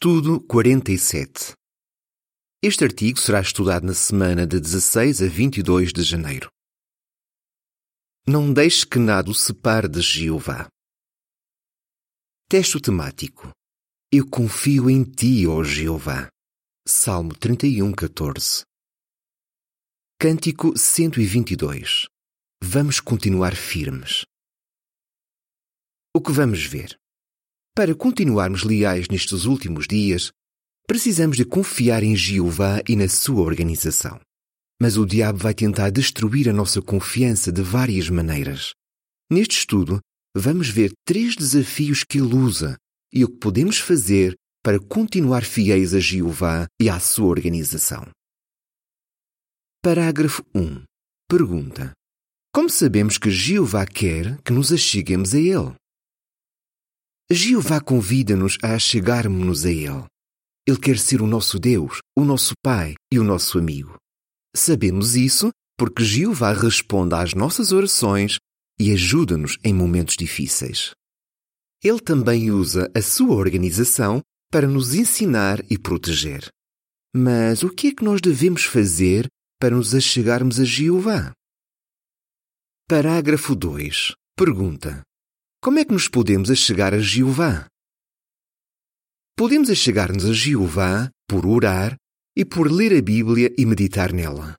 Estudo 47. Este artigo será estudado na semana de 16 a 22 de janeiro. Não deixe que nada o separe de Jeová. Texto temático. Eu confio em ti, ó Jeová. Salmo 31, 14. Cântico 122. Vamos continuar firmes. O que vamos ver? Para continuarmos leais nestes últimos dias, precisamos de confiar em Jeová e na sua organização. Mas o diabo vai tentar destruir a nossa confiança de várias maneiras. Neste estudo, vamos ver três desafios que ele usa e o que podemos fazer para continuar fiéis a Jeová e à sua organização. Parágrafo 1. Pergunta: Como sabemos que Jeová quer que nos acheguemos a Ele? Jeová convida-nos a chegarmos-nos a Ele. Ele quer ser o nosso Deus, o nosso Pai e o nosso amigo. Sabemos isso porque Jeová responde às nossas orações e ajuda-nos em momentos difíceis. Ele também usa a sua organização para nos ensinar e proteger. Mas o que é que nós devemos fazer para nos achegarmos a Jeová? Parágrafo 2. Pergunta: como é que nos podemos achegar a Jeová? Podemos achegar-nos a Jeová por orar e por ler a Bíblia e meditar nela.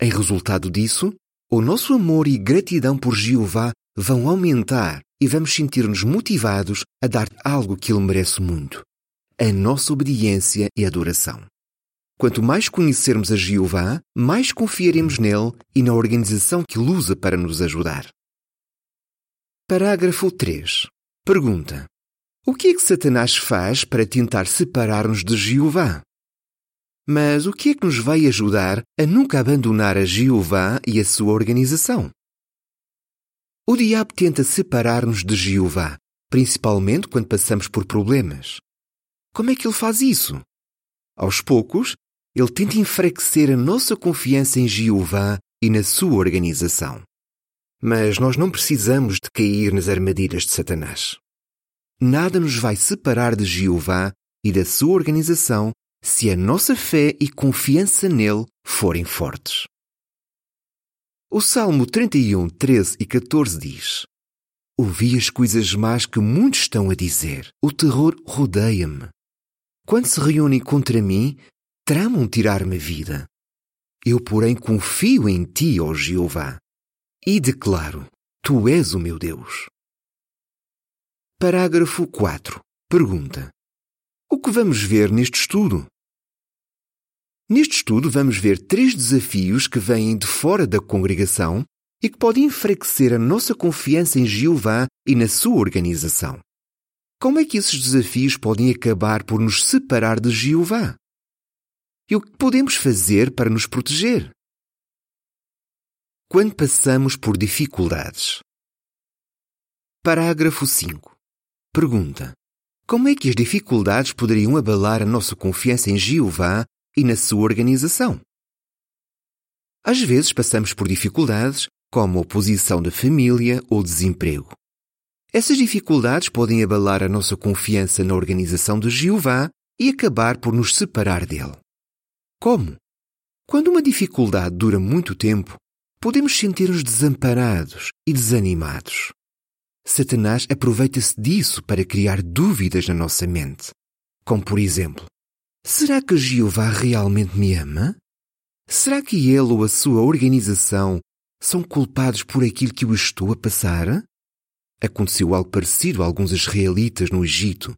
Em resultado disso, o nosso amor e gratidão por Jeová vão aumentar e vamos sentir-nos motivados a dar algo que Ele merece muito: a nossa obediência e adoração. Quanto mais conhecermos a Jeová, mais confiaremos nele e na organização que ele usa para nos ajudar. Parágrafo 3. Pergunta: O que é que Satanás faz para tentar separar-nos de Jeová? Mas o que é que nos vai ajudar a nunca abandonar a Jeová e a sua organização? O diabo tenta separar-nos de Jeová, principalmente quando passamos por problemas. Como é que ele faz isso? Aos poucos, ele tenta enfraquecer a nossa confiança em Jeová e na sua organização. Mas nós não precisamos de cair nas armadilhas de Satanás. Nada nos vai separar de Jeová e da sua organização se a nossa fé e confiança nele forem fortes. O Salmo 31, 13 e 14 diz: Ouvi as coisas más que muitos estão a dizer. O terror rodeia-me. Quando se reúnem contra mim, tramam tirar-me a vida. Eu, porém, confio em ti, ó Jeová e declaro: Tu és o meu Deus. Parágrafo 4. Pergunta: O que vamos ver neste estudo? Neste estudo, vamos ver três desafios que vêm de fora da congregação e que podem enfraquecer a nossa confiança em Jeová e na sua organização. Como é que esses desafios podem acabar por nos separar de Jeová? E o que podemos fazer para nos proteger? Quando passamos por dificuldades. Parágrafo 5. Pergunta: Como é que as dificuldades poderiam abalar a nossa confiança em Jeová e na sua organização? Às vezes passamos por dificuldades como oposição da família ou desemprego. Essas dificuldades podem abalar a nossa confiança na organização de Jeová e acabar por nos separar dele. Como? Quando uma dificuldade dura muito tempo, podemos sentir-nos desamparados e desanimados. Satanás aproveita-se disso para criar dúvidas na nossa mente. Como, por exemplo, será que Jeová realmente me ama? Será que ele ou a sua organização são culpados por aquilo que eu estou a passar? Aconteceu algo parecido a alguns israelitas no Egito.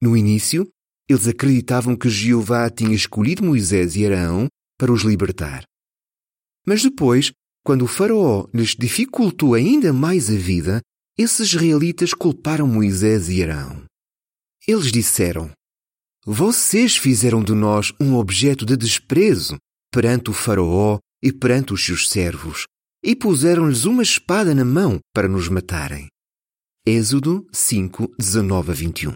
No início, eles acreditavam que Jeová tinha escolhido Moisés e Arão para os libertar. Mas depois quando o Faraó lhes dificultou ainda mais a vida, esses israelitas culparam Moisés e Arão. Eles disseram: Vocês fizeram de nós um objeto de desprezo perante o Faraó e perante os seus servos, e puseram-lhes uma espada na mão para nos matarem. Êxodo 5, 19 a 21.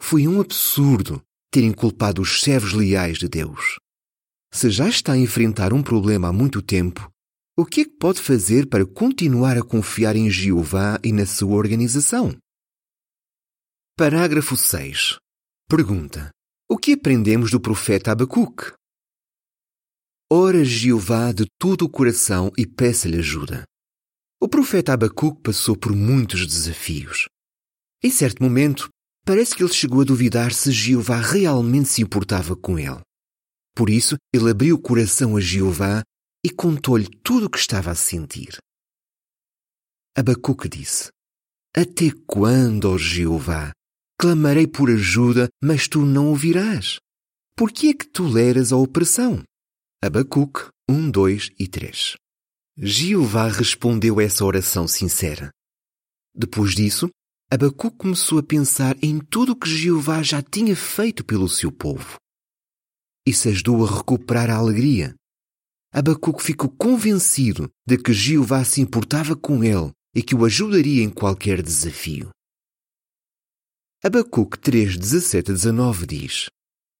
Foi um absurdo terem culpado os servos leais de Deus. Se já está a enfrentar um problema há muito tempo, o que é que pode fazer para continuar a confiar em Jeová e na sua organização? Parágrafo 6. Pergunta: O que aprendemos do profeta Abacuque? Ora Jeová de todo o coração e peça-lhe ajuda. O profeta Abacuque passou por muitos desafios. Em certo momento, parece que ele chegou a duvidar se Jeová realmente se importava com ele. Por isso, ele abriu o coração a Jeová e contou-lhe tudo o que estava a sentir. Abacuque disse: Até quando, ó Jeová, clamarei por ajuda, mas tu não ouvirás? Por que é que toleras a opressão? Abacuque 1, 2 e 3 Jeová respondeu essa oração sincera. Depois disso, Abacuque começou a pensar em tudo o que Jeová já tinha feito pelo seu povo. Isso ajudou a recuperar a alegria. Abacuque ficou convencido de que Jeová se importava com ele e que o ajudaria em qualquer desafio. Abacuque 3, 17 a 19 diz: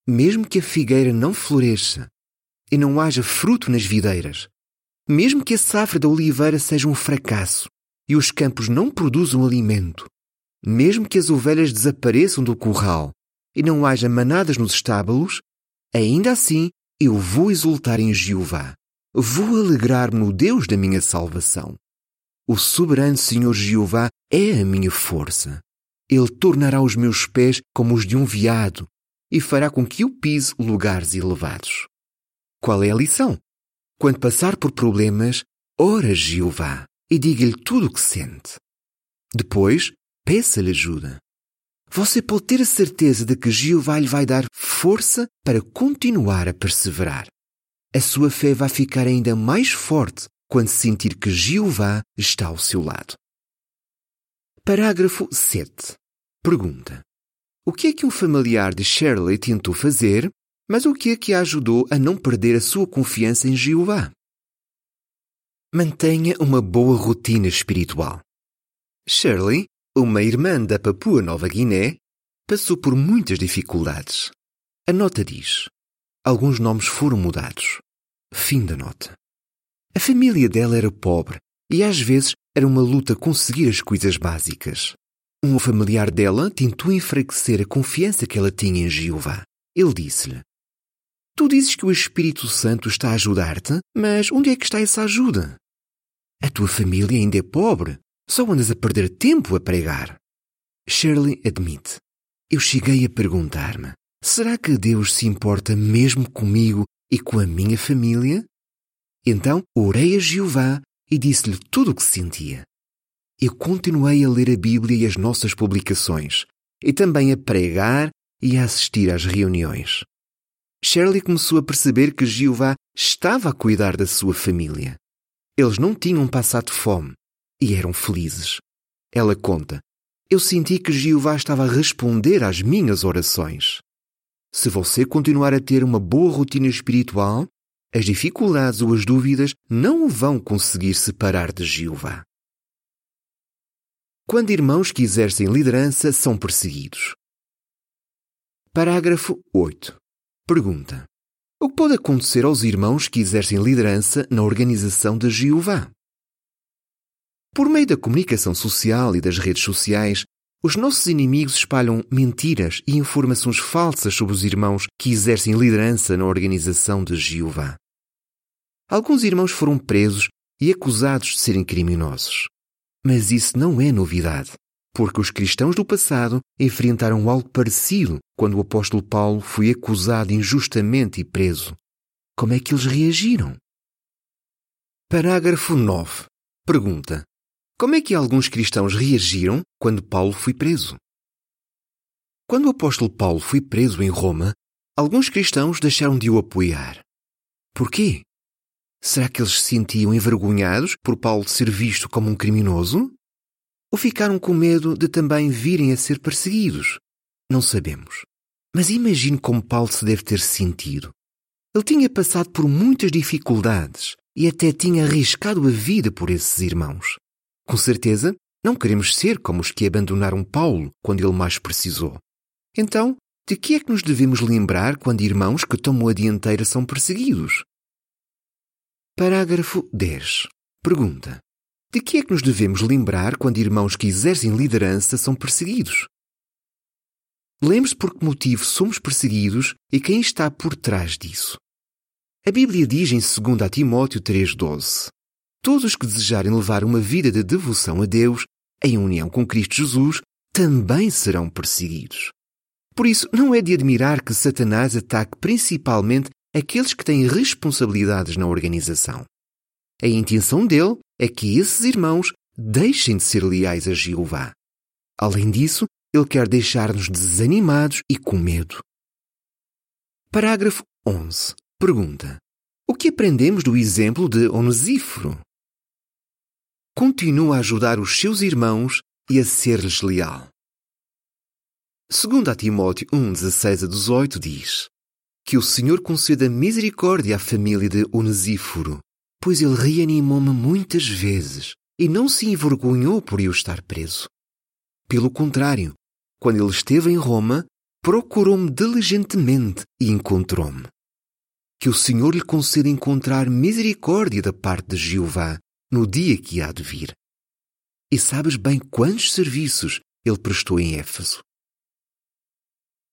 Mesmo que a figueira não floresça e não haja fruto nas videiras, mesmo que a safra da oliveira seja um fracasso e os campos não produzam alimento, mesmo que as ovelhas desapareçam do curral e não haja manadas nos estábulos, ainda assim eu vou exultar em Jeová, vou alegrar-me no Deus da minha salvação. O soberano Senhor Jeová é a minha força. Ele tornará os meus pés como os de um veado e fará com que eu pise lugares elevados. Qual é a lição? Quando passar por problemas, ora Jeová e diga-lhe tudo o que sente. Depois, peça-lhe ajuda. Você pode ter a certeza de que Jeová lhe vai dar força para continuar a perseverar. A sua fé vai ficar ainda mais forte quando sentir que Jeová está ao seu lado. Parágrafo 7. Pergunta: O que é que um familiar de Shirley tentou fazer, mas o que é que a ajudou a não perder a sua confiança em Jeová? Mantenha uma boa rotina espiritual. Shirley, uma irmã da Papua Nova Guiné, passou por muitas dificuldades. A nota diz: alguns nomes foram mudados. Fim da nota. A família dela era pobre e às vezes era uma luta conseguir as coisas básicas. Um familiar dela tentou enfraquecer a confiança que ela tinha em Jeová. Ele disse-lhe: Tu dizes que o Espírito Santo está a ajudar-te, mas onde é que está essa ajuda? A tua família ainda é pobre. Só andas a perder tempo a pregar. Shirley admite. Eu cheguei a perguntar-me: será que Deus se importa mesmo comigo e com a minha família? Então orei a Jeová e disse-lhe tudo o que sentia. Eu continuei a ler a Bíblia e as nossas publicações, e também a pregar e a assistir às reuniões. Shirley começou a perceber que Jeová estava a cuidar da sua família. Eles não tinham passado fome e eram felizes. Ela conta: Eu senti que Jeová estava a responder às minhas orações. Se você continuar a ter uma boa rotina espiritual, as dificuldades ou as dúvidas não o vão conseguir separar de Jeová. Quando irmãos que exercem liderança são perseguidos. Parágrafo 8. Pergunta: O que pode acontecer aos irmãos que exercem liderança na organização de Jeová? Por meio da comunicação social e das redes sociais, os nossos inimigos espalham mentiras e informações falsas sobre os irmãos que exercem liderança na organização de Jeová. Alguns irmãos foram presos e acusados de serem criminosos. Mas isso não é novidade, porque os cristãos do passado enfrentaram algo parecido quando o apóstolo Paulo foi acusado injustamente e preso. Como é que eles reagiram? Parágrafo 9. Pergunta: Como é que alguns cristãos reagiram quando Paulo foi preso? Quando o apóstolo Paulo foi preso em Roma, alguns cristãos deixaram de o apoiar. Por quê? Será que eles se sentiam envergonhados por Paulo ser visto como um criminoso? Ou ficaram com medo de também virem a ser perseguidos? Não sabemos. Mas imagine como Paulo se deve ter sentido. Ele tinha passado por muitas dificuldades e até tinha arriscado a vida por esses irmãos. Com certeza, não queremos ser como os que abandonaram Paulo quando ele mais precisou. Então, de que é que nos devemos lembrar quando irmãos que tomam a dianteira são perseguidos? Parágrafo 10. Pergunta: De que é que nos devemos lembrar quando irmãos que exercem liderança são perseguidos? lembre-se por que motivo somos perseguidos e quem está por trás disso. A Bíblia diz em 2 Timóteo 3,12: Todos os que desejarem levar uma vida de devoção a Deus, em união com Cristo Jesus, também serão perseguidos. Por isso, não é de admirar que Satanás ataque principalmente aqueles que têm responsabilidades na organização. A intenção dele é que esses irmãos deixem de ser leais a Jeová. Além disso, ele quer deixar-nos desanimados e com medo. Parágrafo 11. Pergunta: O que aprendemos do exemplo de Onesíforo? Continua a ajudar os seus irmãos e a ser-lhes leal. Segundo a Timóteo 1, 16 a 18 diz que o Senhor conceda misericórdia à família de Onesíforo, pois ele reanimou-me muitas vezes e não se envergonhou por eu estar preso. Pelo contrário, quando ele esteve em Roma, procurou-me diligentemente e encontrou-me. Que o Senhor lhe conceda encontrar misericórdia da parte de Jeová no dia que há de vir. E sabes bem quantos serviços ele prestou em Éfeso.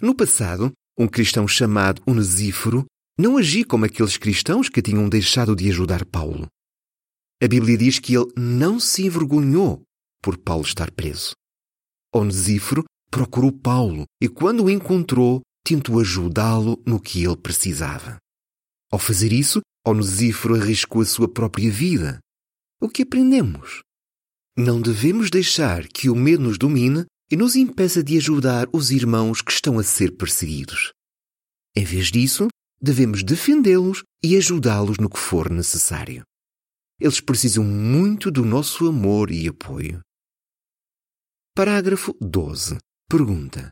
No passado, um cristão chamado Onesíforo não agia como aqueles cristãos que tinham deixado de ajudar Paulo. A Bíblia diz que ele não se envergonhou por Paulo estar preso. Onesíforo procurou Paulo e, quando o encontrou, tentou ajudá-lo no que ele precisava. Ao fazer isso, Onesíforo arriscou a sua própria vida. O que aprendemos? Não devemos deixar que o medo nos domine e nos impeça de ajudar os irmãos que estão a ser perseguidos. Em vez disso, devemos defendê-los e ajudá-los no que for necessário. Eles precisam muito do nosso amor e apoio. Parágrafo 12. Pergunta: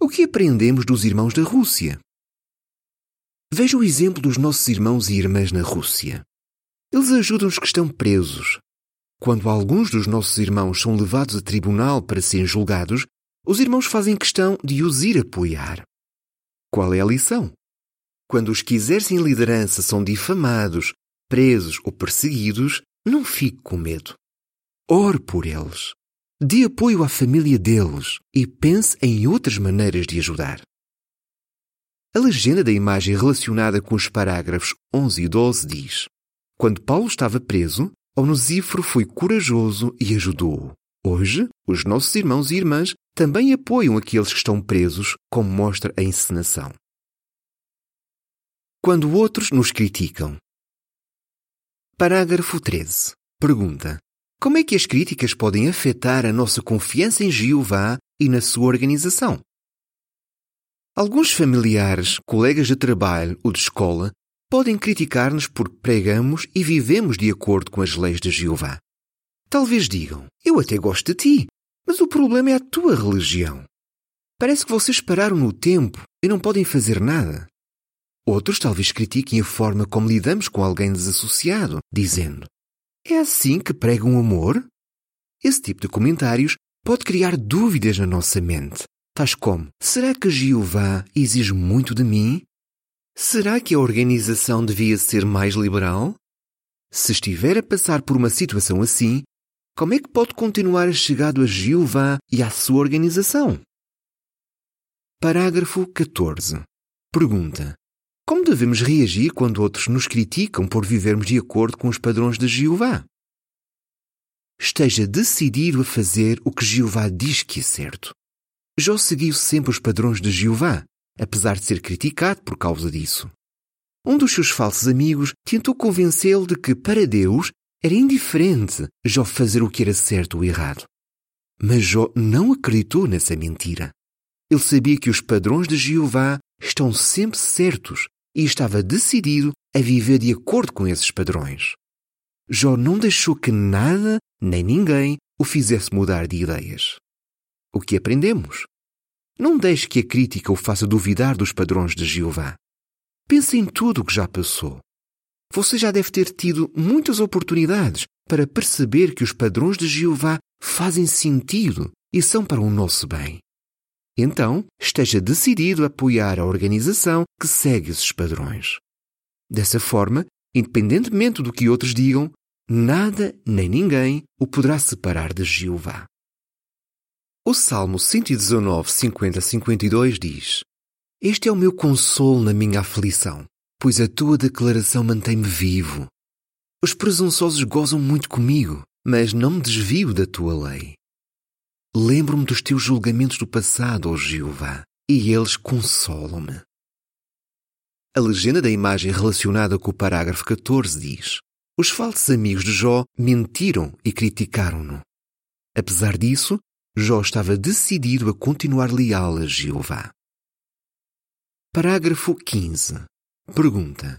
O que aprendemos dos irmãos da Rússia? Veja o exemplo dos nossos irmãos e irmãs na Rússia. Eles ajudam os que estão presos, quando alguns dos nossos irmãos são levados a tribunal para serem julgados, os irmãos fazem questão de os ir apoiar. Qual é a lição? Quando os que exercem liderança são difamados, presos ou perseguidos, não fique com medo. Ore por eles. Dê apoio à família deles e pense em outras maneiras de ajudar. A legenda da imagem relacionada com os parágrafos 11 e 12 diz: Quando Paulo estava preso, Onesíforo foi corajoso e ajudou-o. Hoje, os nossos irmãos e irmãs também apoiam aqueles que estão presos, como mostra a encenação. Quando outros nos criticam. Parágrafo 13. Pergunta: Como é que as críticas podem afetar a nossa confiança em Jeová e na sua organização? Alguns familiares, colegas de trabalho ou de escola podem criticar-nos porque pregamos e vivemos de acordo com as leis de Jeová. Talvez digam: Eu até gosto de ti, mas o problema é a tua religião. Parece que vocês pararam no tempo e não podem fazer nada. Outros talvez critiquem a forma como lidamos com alguém desassociado, dizendo: É assim que pregam o amor? Esse tipo de comentários pode criar dúvidas na nossa mente, tais como: será que Jeová exige muito de mim? Será que a organização devia ser mais liberal? Se estiver a passar por uma situação assim, como é que pode continuar chegado a Jeová e à sua organização? Parágrafo 14. Pergunta: Como devemos reagir quando outros nos criticam por vivermos de acordo com os padrões de Jeová? Esteja decidido a fazer o que Jeová diz que é certo. Jó seguiu sempre os padrões de Jeová apesar de ser criticado por causa disso. Um dos seus falsos amigos tentou convencê-lo de que, para Deus, era indiferente Jó fazer o que era certo ou errado. Mas Jó não acreditou nessa mentira. Ele sabia que os padrões de Jeová estão sempre certos e estava decidido a viver de acordo com esses padrões. Jó não deixou que nada nem ninguém o fizesse mudar de ideias. O que aprendemos? Não deixe que a crítica o faça duvidar dos padrões de Jeová. Pense em tudo o que já passou. Você já deve ter tido muitas oportunidades para perceber que os padrões de Jeová fazem sentido e são para o nosso bem. Então, esteja decidido a apoiar a organização que segue esses padrões. Dessa forma, independentemente do que outros digam, nada nem ninguém o poderá separar de Jeová. O Salmo 119, 50, 52 diz: Este é o meu consolo na minha aflição, pois a tua declaração mantém-me vivo. Os presunçosos gozam muito comigo, mas não me desvio da tua lei. Lembro-me dos teus julgamentos do passado, ó Jeová, e eles consolam-me. A legenda da imagem relacionada com o parágrafo 14 diz: Os falsos amigos de Jó mentiram e criticaram-no. Apesar disso, Jó estava decidido a continuar leal a Jeová. Parágrafo 15. Pergunta: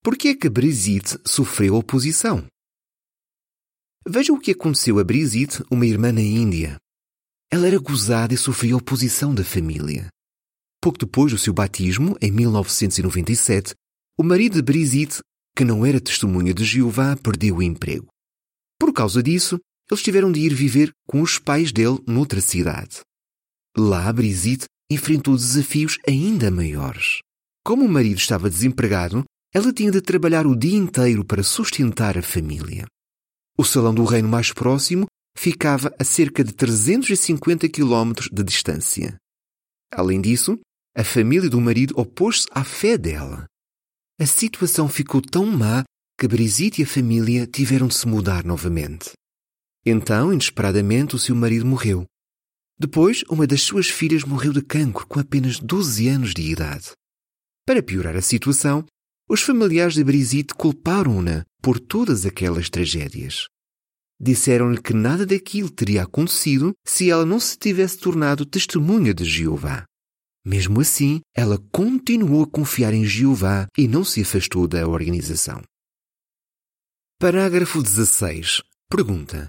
Por que é que Brigitte sofreu oposição? Veja o que aconteceu a Brigitte, uma irmã na Índia. Ela era gozada e sofria oposição da família. Pouco depois do seu batismo, em 1997, o marido de Brigitte, que não era testemunha de Jeová, perdeu o emprego. Por causa disso, eles tiveram de ir viver com os pais dele noutra cidade. Lá, Brigitte enfrentou desafios ainda maiores. Como o marido estava desempregado, ela tinha de trabalhar o dia inteiro para sustentar a família. O salão do reino mais próximo ficava a cerca de 350 quilómetros de distância. Além disso, a família do marido opôs-se à fé dela. A situação ficou tão má que Brigitte e a família tiveram de se mudar novamente. Então, inesperadamente, o seu marido morreu. Depois, uma das suas filhas morreu de cancro com apenas 12 anos de idade. Para piorar a situação, os familiares de Brigitte culparam-na por todas aquelas tragédias. Disseram-lhe que nada daquilo teria acontecido se ela não se tivesse tornado testemunha de Jeová. Mesmo assim, ela continuou a confiar em Jeová e não se afastou da organização. Parágrafo 16. Pergunta: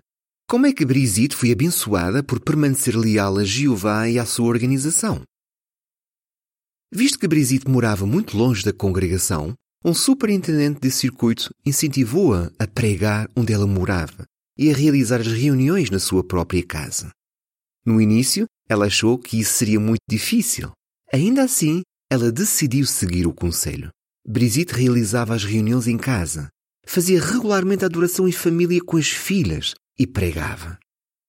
Como é que Brigitte foi abençoada por permanecer leal a Jeová e à sua organização? Visto que Brigitte morava muito longe da congregação, um superintendente de circuito incentivou-a a pregar onde ela morava e a realizar as reuniões na sua própria casa. No início, ela achou que isso seria muito difícil, Ainda assim, ela decidiu seguir o conselho. Brigitte realizava as reuniões em casa, fazia regularmente a adoração em família com as filhas e pregava.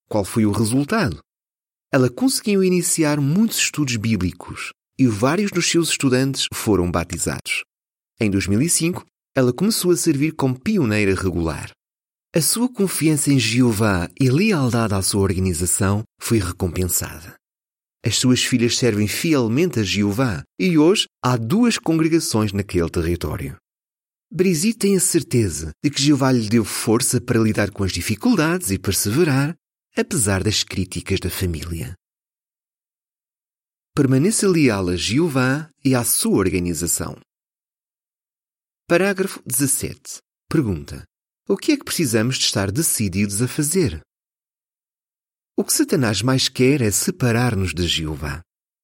Qual foi o resultado? Ela conseguiu iniciar muitos estudos bíblicos e vários dos seus estudantes foram batizados. Em 2005, ela começou a servir como pioneira regular. A sua confiança em Jeová e lealdade à sua organização foi recompensada. As suas filhas servem fielmente a Jeová e hoje há duas congregações naquele território. Brigitte tem a certeza de que Jeová lhe deu força para lidar com as dificuldades e perseverar, apesar das críticas da família. Permaneça leal a Jeová e à sua organização. Parágrafo 17. Pergunta: O que é que precisamos de estar decididos a fazer? O que Satanás mais quer é separar-nos de Jeová.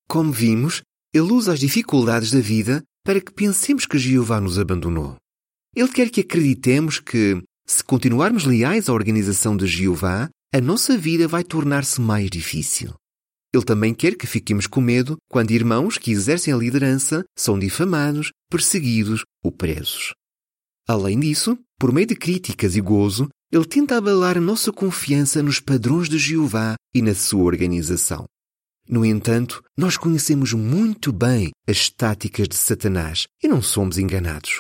Como vimos, ele usa as dificuldades da vida para que pensemos que Jeová nos abandonou. Ele quer que acreditemos que, se continuarmos leais à organização de Jeová, a nossa vida vai tornar-se mais difícil. Ele também quer que fiquemos com medo quando irmãos que exercem a liderança são difamados, perseguidos ou presos. Além disso, por meio de críticas e gozo, ele tenta abalar a nossa confiança nos padrões de Jeová e na sua organização. No entanto, nós conhecemos muito bem as táticas de Satanás e não somos enganados.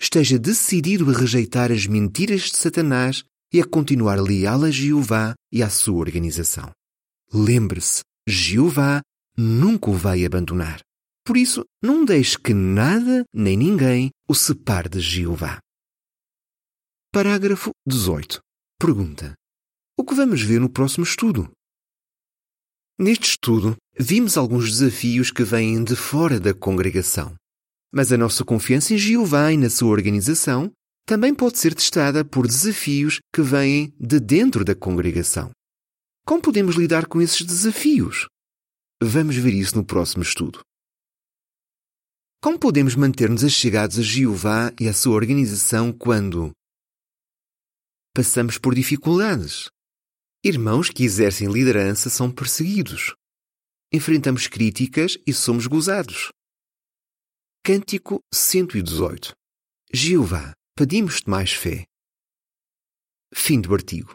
Esteja decidido a rejeitar as mentiras de Satanás e a continuar leal a Jeová e à sua organização. Lembre-se, Jeová nunca o vai abandonar. Por isso, não deixe que nada nem ninguém o separe de Jeová. Parágrafo 18. Pergunta: O que vamos ver no próximo estudo? Neste estudo, vimos alguns desafios que vêm de fora da congregação. Mas a nossa confiança em Jeová e na sua organização também pode ser testada por desafios que vêm de dentro da congregação. Como podemos lidar com esses desafios? Vamos ver isso no próximo estudo. Como podemos manter-nos achegados a Jeová e à sua organização quando passamos por dificuldades. Irmãos que exercem liderança são perseguidos. Enfrentamos críticas e somos gozados. Cântico 118 Jeová, pedimos-te mais fé. Fim do artigo.